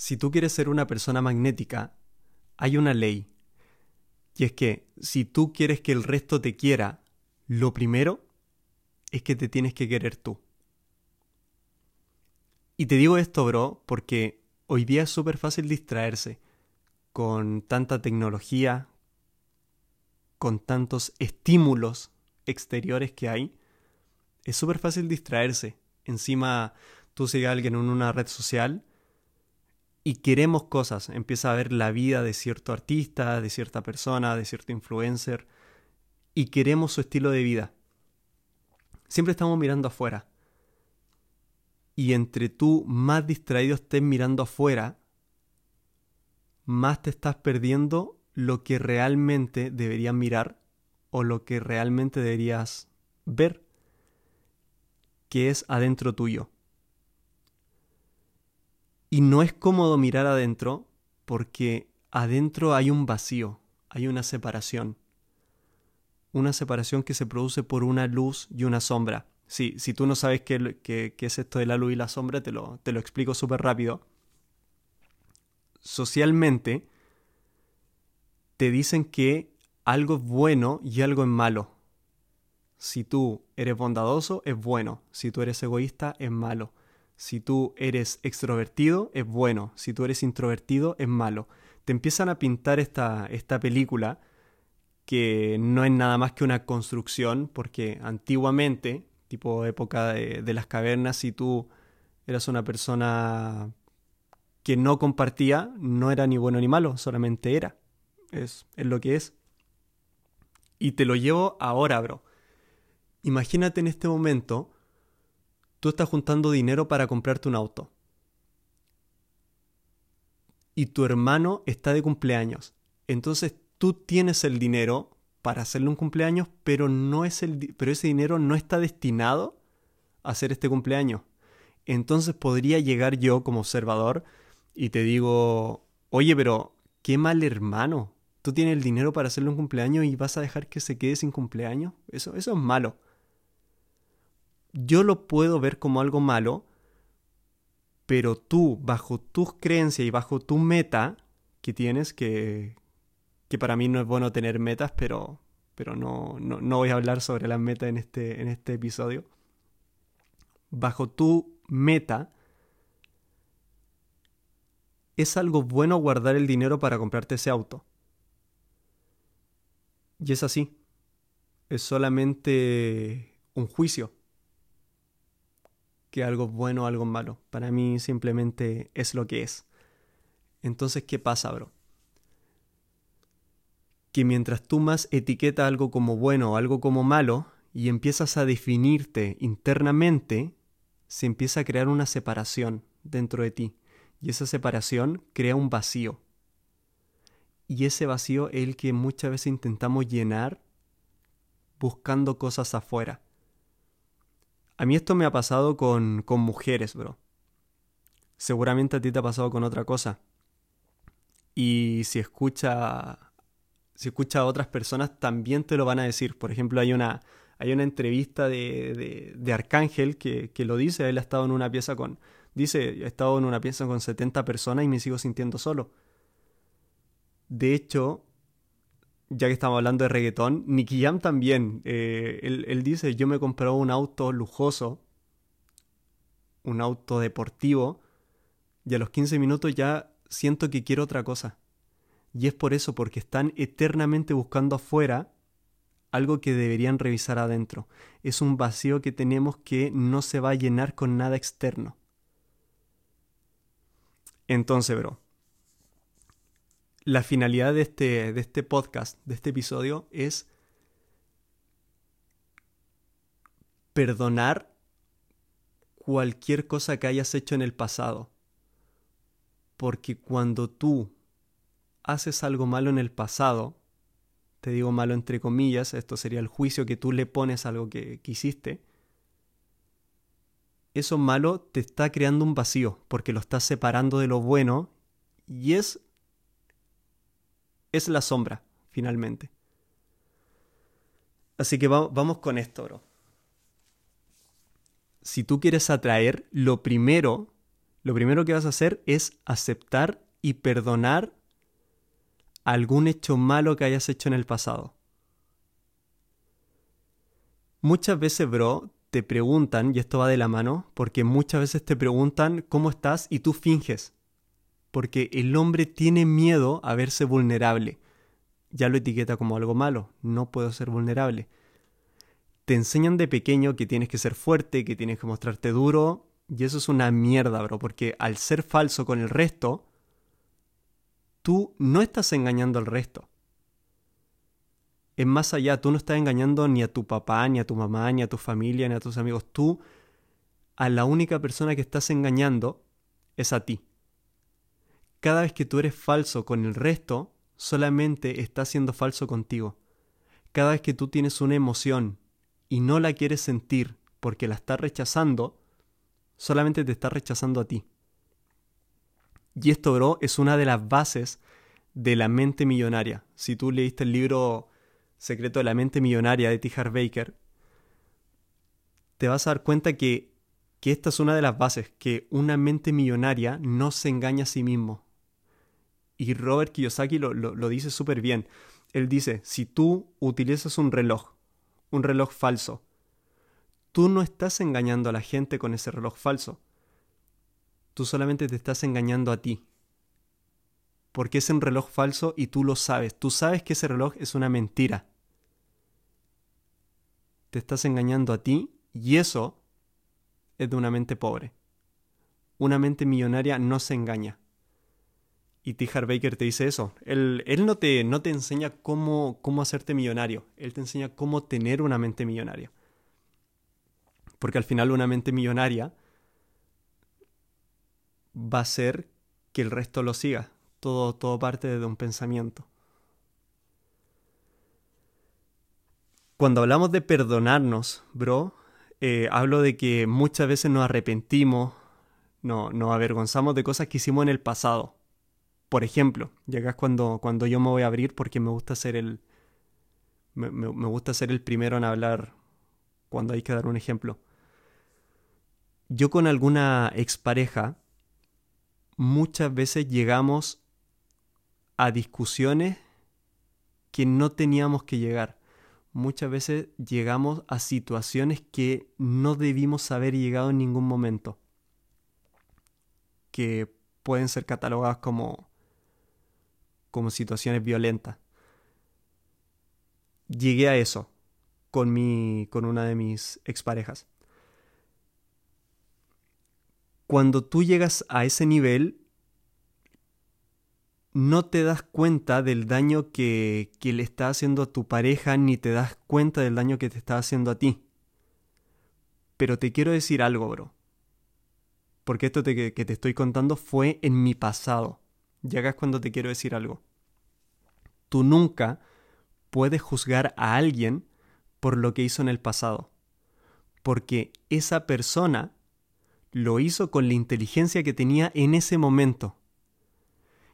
Si tú quieres ser una persona magnética, hay una ley. Y es que si tú quieres que el resto te quiera, lo primero es que te tienes que querer tú. Y te digo esto, bro, porque hoy día es súper fácil distraerse con tanta tecnología, con tantos estímulos exteriores que hay. Es súper fácil distraerse. Encima tú sigues a alguien en una red social y queremos cosas. Empieza a ver la vida de cierto artista, de cierta persona, de cierto influencer y queremos su estilo de vida. Siempre estamos mirando afuera. Y entre tú más distraído estés mirando afuera, más te estás perdiendo lo que realmente deberías mirar o lo que realmente deberías ver, que es adentro tuyo. Y no es cómodo mirar adentro porque adentro hay un vacío, hay una separación. Una separación que se produce por una luz y una sombra. Sí, si tú no sabes qué, qué, qué, es esto de la luz y la sombra, te lo, te lo explico súper rápido. Socialmente, te dicen que algo es bueno y algo es malo. Si tú eres bondadoso, es bueno. Si tú eres egoísta, es malo. Si tú eres extrovertido, es bueno. Si tú eres introvertido, es malo. Te empiezan a pintar esta, esta película que no es nada más que una construcción, porque antiguamente, tipo época de, las cavernas, si tú eras una persona que no compartía, no era ni bueno ni malo, solamente era. Es, es lo que es. Y te lo llevo ahora, bro. Imagínate en este momento tú estás juntando dinero para comprarte un auto. Y tu hermano está de cumpleaños. Entonces tú tienes el dinero para hacerle un cumpleaños, pero, no es el, pero ese dinero no está destinado a hacer este cumpleaños. Entonces podría llegar yo como observador y te digo, oye, pero qué mal hermano. Tú tienes el dinero para hacerle un cumpleaños y vas a dejar que se quede sin cumpleaños. Eso, eso es malo yo lo puedo ver como algo malo, pero tú, bajo tus creencias y bajo tu meta que tienes, que, que para mí no es bueno tener metas, pero, pero no, no, no voy a hablar sobre las metas en este, en este episodio. Bajo tu meta, es algo bueno guardar el dinero para comprarte ese auto. Y es así. Es solamente un juicio que algo bueno o algo malo. Para mí simplemente es lo que es. Entonces, ¿qué pasa, bro? Que mientras tú más etiquetas algo como bueno o algo como malo y empiezas a definirte internamente, se empieza a crear una separación dentro de ti. Y esa separación crea un vacío. Y ese vacío es el que muchas veces intentamos llenar buscando cosas afuera a mí esto me ha pasado con, con mujeres, bro. Seguramente a ti te ha pasado con otra cosa. Y si escucha, si escucha a otras personas, también te lo van a decir. Por ejemplo, hay una, hay una entrevista de, de, Arcángel que, que, lo dice. Él ha estado en una pieza con. Dice, he estado en una pieza con 70 personas y me sigo sintiendo solo. De hecho, ya que estamos hablando de reggaetón, Nicky Jam también. Eh, él, dice, yo me compré un auto lujoso, un auto deportivo, y a los 15 minutos ya siento que quiero otra cosa. Y es por eso, porque están eternamente buscando afuera algo que deberían revisar adentro. Es un vacío que tenemos que no se va a llenar con nada externo. Entonces, bro, la finalidad de este, de este podcast, de este episodio, es perdonar cualquier cosa que hayas hecho en el pasado. Porque cuando tú haces algo malo en el pasado, te digo malo entre comillas, esto sería el juicio que tú le pones a algo que, que hiciste, eso malo te está creando un vacío, porque lo estás separando de lo bueno y es es la sombra, finalmente. Así que vamos con esto, bro. Si tú quieres atraer, lo primero lo primero que vas a hacer es aceptar y perdonar algún hecho malo que hayas hecho en el pasado. Muchas veces, bro, te preguntan, y esto va de la mano, porque muchas veces te preguntan cómo estás y tú finges. Porque el hombre tiene miedo a verse vulnerable. Ya lo etiqueta como algo malo, no puedo ser vulnerable. Te enseñan de pequeño que tienes que ser fuerte, que tienes que mostrarte duro, y eso es una mierda, bro, porque al ser falso con el resto, tú no estás engañando al resto. Es más allá, tú no estás engañando ni a tu papá, ni a tu mamá, ni a tu familia, ni a tus amigos. Tú, a la única persona que estás engañando es a ti. Cada vez que tú eres falso con el resto, solamente estás siendo falso contigo. Cada vez que tú tienes una emoción y no la quieres sentir porque la estás rechazando, solamente te está rechazando a ti. Y esto, bro, es una de las bases de la mente millonaria. Si tú leíste el libro Secreto de la mente millonaria de T. Baker, te vas a dar cuenta que, que, esta es una de las bases, que una mente millonaria no se engaña a sí mismo. Y Robert Kiyosaki lo, dice súper bien. Él dice, si tú utilizas un reloj, un reloj falso, tú no estás engañando a la gente con ese reloj falso Tú solamente te estás engañando a ti. Porque es un reloj falso y tú lo sabes. Tú sabes que ese reloj es una mentira. Te estás engañando a ti y eso es de una mente pobre. Una mente millonaria no se engaña. Y T. Baker te dice eso. Él, él no, te, no te enseña cómo, cómo hacerte millonario. Él te enseña cómo tener una mente millonaria. Porque al final una mente millonaria va a ser que el resto lo siga. Todo, todo parte de un pensamiento. Cuando hablamos de perdonarnos, bro, eh, hablo de que muchas veces nos arrepentimos, no, nos avergonzamos de cosas que hicimos en el pasado. Por ejemplo, llegas cuando, cuando yo me voy a abrir porque me gusta ser el. Me, me gusta ser el primero en hablar cuando hay que dar un ejemplo. Yo con alguna expareja muchas veces llegamos a discusiones que no teníamos que llegar. Muchas veces llegamos a situaciones que no debimos haber llegado en ningún momento. Que pueden ser catalogadas como, como situaciones violentas. Llegué a eso con, mi, con una de mis exparejas cuando tú llegas a ese nivel, no te das cuenta del daño que, le está haciendo a tu pareja, ni te das cuenta del daño que te está haciendo a ti. Pero te quiero decir algo, bro. Porque esto que te estoy contando fue en mi pasado. Llegas cuando te quiero decir algo. Tú nunca puedes juzgar a alguien por lo que hizo en el pasado. Porque esa persona lo hizo con la inteligencia que tenía en ese momento.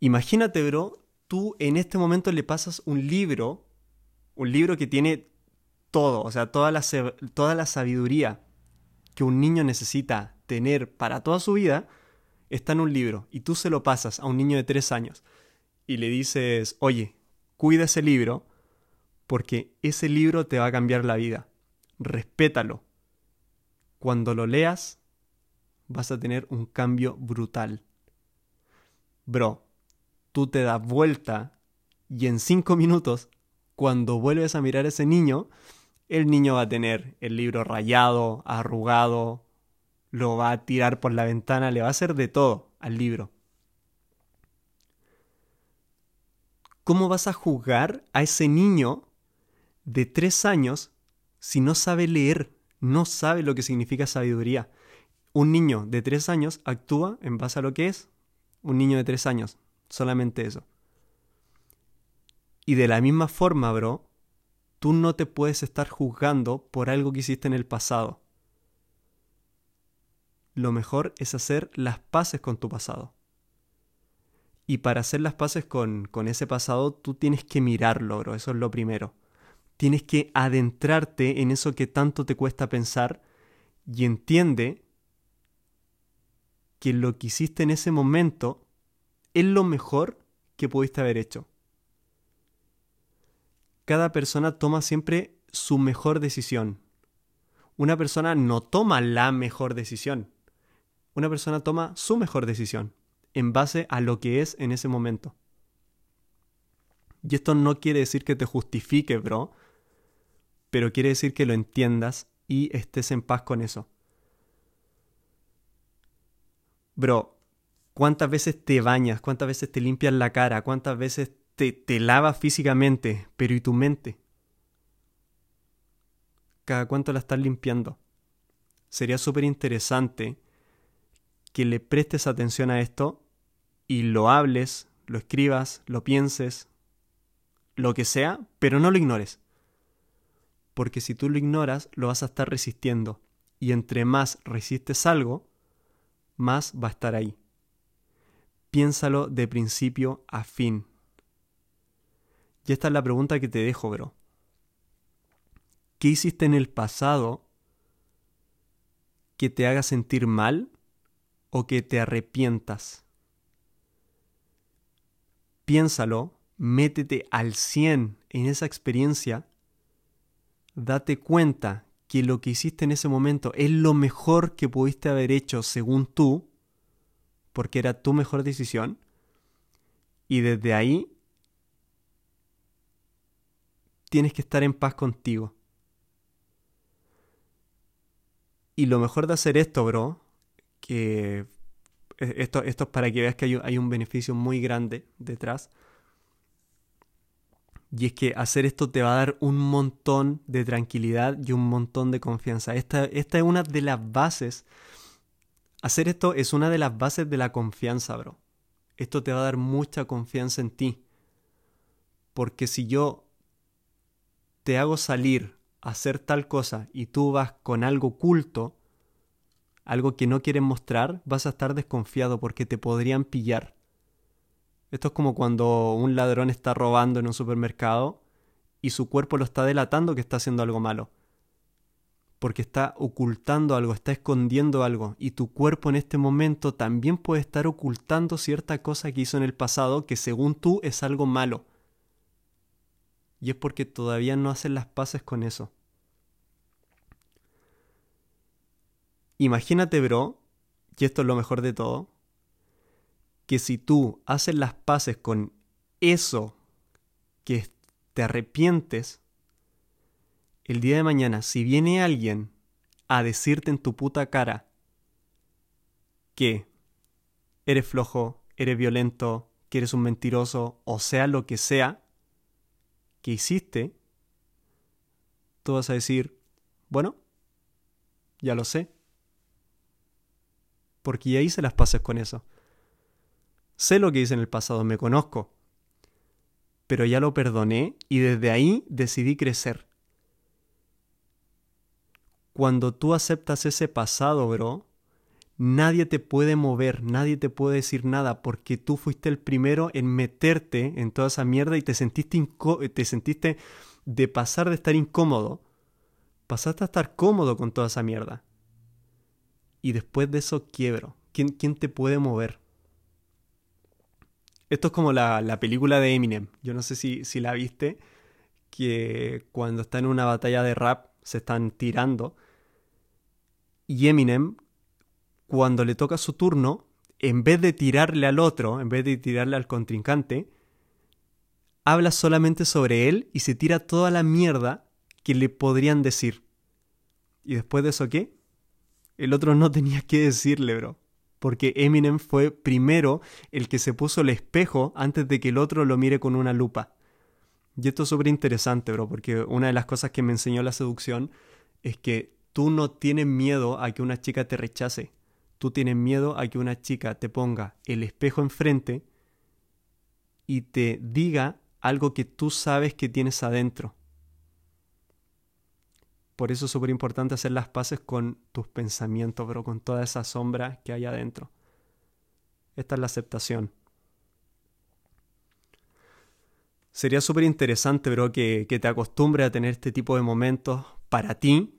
Imagínate, bro, tú en este momento le pasas un libro, un libro que tiene todo, o sea, toda la, toda la sabiduría que un niño necesita tener para toda su vida, está en un libro, y tú se lo pasas a un niño de tres años y le dices, oye, cuida ese libro, porque ese libro te va a cambiar la vida. Respétalo. Cuando lo leas, vas a tener un cambio brutal. Bro, tú te das vuelta y en cinco minutos, cuando vuelves a mirar a ese niño, el niño va a tener el libro rayado, arrugado, lo va a tirar por la ventana, le va a hacer de todo al libro. ¿Cómo vas a juzgar a ese niño de tres años si no sabe leer, no sabe lo que significa sabiduría? Un niño de tres años actúa en base a lo que es un niño de tres años. Solamente eso. Y de la misma forma, bro, tú no te puedes estar juzgando por algo que hiciste en el pasado. Lo mejor es hacer las paces con tu pasado. Y para hacer las paces con, con ese pasado, tú tienes que mirarlo, bro. Eso es lo primero. Tienes que adentrarte en eso que tanto te cuesta pensar y entiende que lo que hiciste en ese momento es lo mejor que pudiste haber hecho. Cada persona toma siempre su mejor decisión. Una persona no toma la mejor decisión. Una persona toma su mejor decisión en base a lo que es en ese momento. Y esto no quiere decir que te justifique, bro, pero quiere decir que lo entiendas y estés en paz con eso. Bro, ¿cuántas veces te bañas? ¿Cuántas veces te limpias la cara? ¿Cuántas veces te, te lavas físicamente? Pero ¿y tu mente? ¿Cada cuánto la estás limpiando? Sería súper interesante que le prestes atención a esto y lo hables, lo escribas, lo pienses, lo que sea, pero no lo ignores porque si tú lo ignoras, lo vas a estar resistiendo. Y entre más resistes algo, más va a estar ahí. Piénsalo de principio a fin. Y esta es la pregunta que te dejo, bro. ¿Qué hiciste en el pasado que te haga sentir mal o que te arrepientas? Piénsalo, métete al 100 en esa experiencia date cuenta que lo que hiciste en ese momento es lo mejor que pudiste haber hecho según tú, porque era tu mejor decisión, y desde ahí tienes que estar en paz contigo. Y lo mejor de hacer esto, bro, que esto, esto es para que veas que hay, hay un beneficio muy grande detrás, y es que hacer esto te va a dar un montón de tranquilidad y un montón de confianza. Esta, esta es una de las bases. Hacer esto es una de las bases de la confianza, bro. Esto te va a dar mucha confianza en ti. Porque si yo te hago salir a hacer tal cosa y tú vas con algo oculto, algo que no quieres mostrar, vas a estar desconfiado porque te podrían pillar. Esto es como cuando un ladrón está robando en un supermercado y su cuerpo lo está delatando que está haciendo algo malo. Porque está ocultando algo, está escondiendo algo. Y tu cuerpo en este momento también puede estar ocultando cierta cosa que hizo en el pasado que según tú es algo malo. Y es porque todavía no hacen las paces con eso. Imagínate, bro, y esto es lo mejor de todo, que si tú haces las paces con eso que te arrepientes, el día de mañana, si viene alguien a decirte en tu puta cara que eres flojo, eres violento, que eres un mentiroso, o sea lo que sea que hiciste, tú vas a decir, bueno, ya lo sé. Porque ya hice las paces con eso. Sé lo que hice en el pasado, me conozco. Pero ya lo perdoné y desde ahí decidí crecer. Cuando tú aceptas ese pasado, bro, nadie te puede mover, nadie te puede decir nada porque tú fuiste el primero en meterte en toda esa mierda y te sentiste, te sentiste de pasar de estar incómodo, pasaste a estar cómodo con toda esa mierda. Y después de eso quiebro. ¿Quién, quién te puede mover? Esto es como la, película de Eminem. Yo no sé si, si la viste, que cuando está en una batalla de rap se están tirando. Y Eminem, cuando le toca su turno, en vez de tirarle al otro, en vez de tirarle al contrincante, habla solamente sobre él y se tira toda la mierda que le podrían decir. ¿Y después de eso qué? El otro no tenía que decirle, bro porque Eminem fue primero el que se puso el espejo antes de que el otro lo mire con una lupa. Y esto es súper interesante, bro, porque una de las cosas que me enseñó la seducción es que tú no tienes miedo a que una chica te rechace. Tú tienes miedo a que una chica te ponga el espejo enfrente y te diga algo que tú sabes que tienes adentro. Por eso es súper importante hacer las paces con tus pensamientos, pero con toda esa sombra que hay adentro. Esta es la aceptación. Sería súper interesante, bro, que, que te acostumbres a tener este tipo de momentos para ti,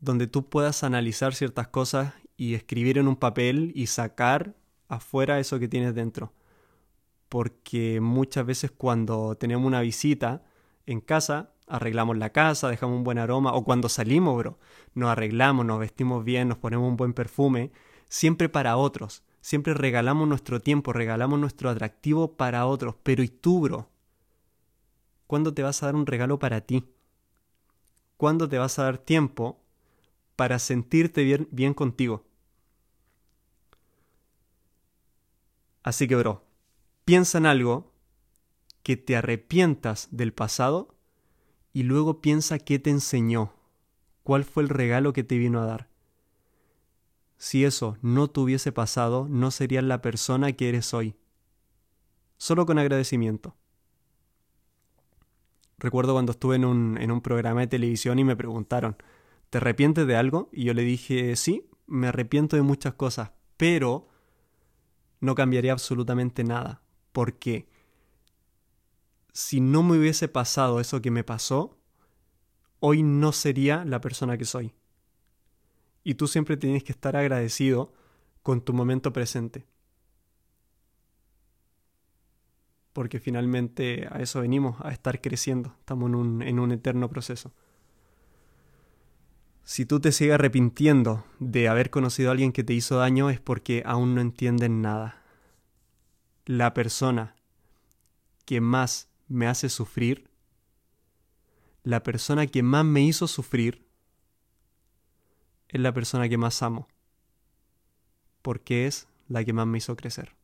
donde tú puedas analizar ciertas cosas y escribir en un papel y sacar afuera eso que tienes dentro. Porque muchas veces cuando tenemos una visita en casa, arreglamos la casa, dejamos un buen aroma, o cuando salimos, bro, nos arreglamos, nos vestimos bien, nos ponemos un buen perfume, siempre para otros. Siempre regalamos nuestro tiempo, regalamos nuestro atractivo para otros. Pero ¿y tú, bro? ¿Cuándo te vas a dar un regalo para ti? ¿Cuándo te vas a dar tiempo para sentirte bien, bien contigo? Así que, bro, piensa en algo que te arrepientas del pasado y luego piensa qué te enseñó, cuál fue el regalo que te vino a dar. Si eso no te hubiese pasado, no serías la persona que eres hoy. Solo con agradecimiento. Recuerdo cuando estuve en un, en un programa de televisión y me preguntaron, ¿te arrepientes de algo? Y yo le dije, sí, me arrepiento de muchas cosas, pero no cambiaría absolutamente nada. Porque si no me hubiese pasado eso que me pasó, hoy no sería la persona que soy. Y tú siempre tienes que estar agradecido con tu momento presente. Porque finalmente a eso venimos, a estar creciendo. Estamos en un, en un eterno proceso. Si tú te sigues arrepintiendo de haber conocido a alguien que te hizo daño es porque aún no entienden nada. La persona que más me hace sufrir, la persona que más me hizo sufrir, es la persona que más amo, porque es la que más me hizo crecer.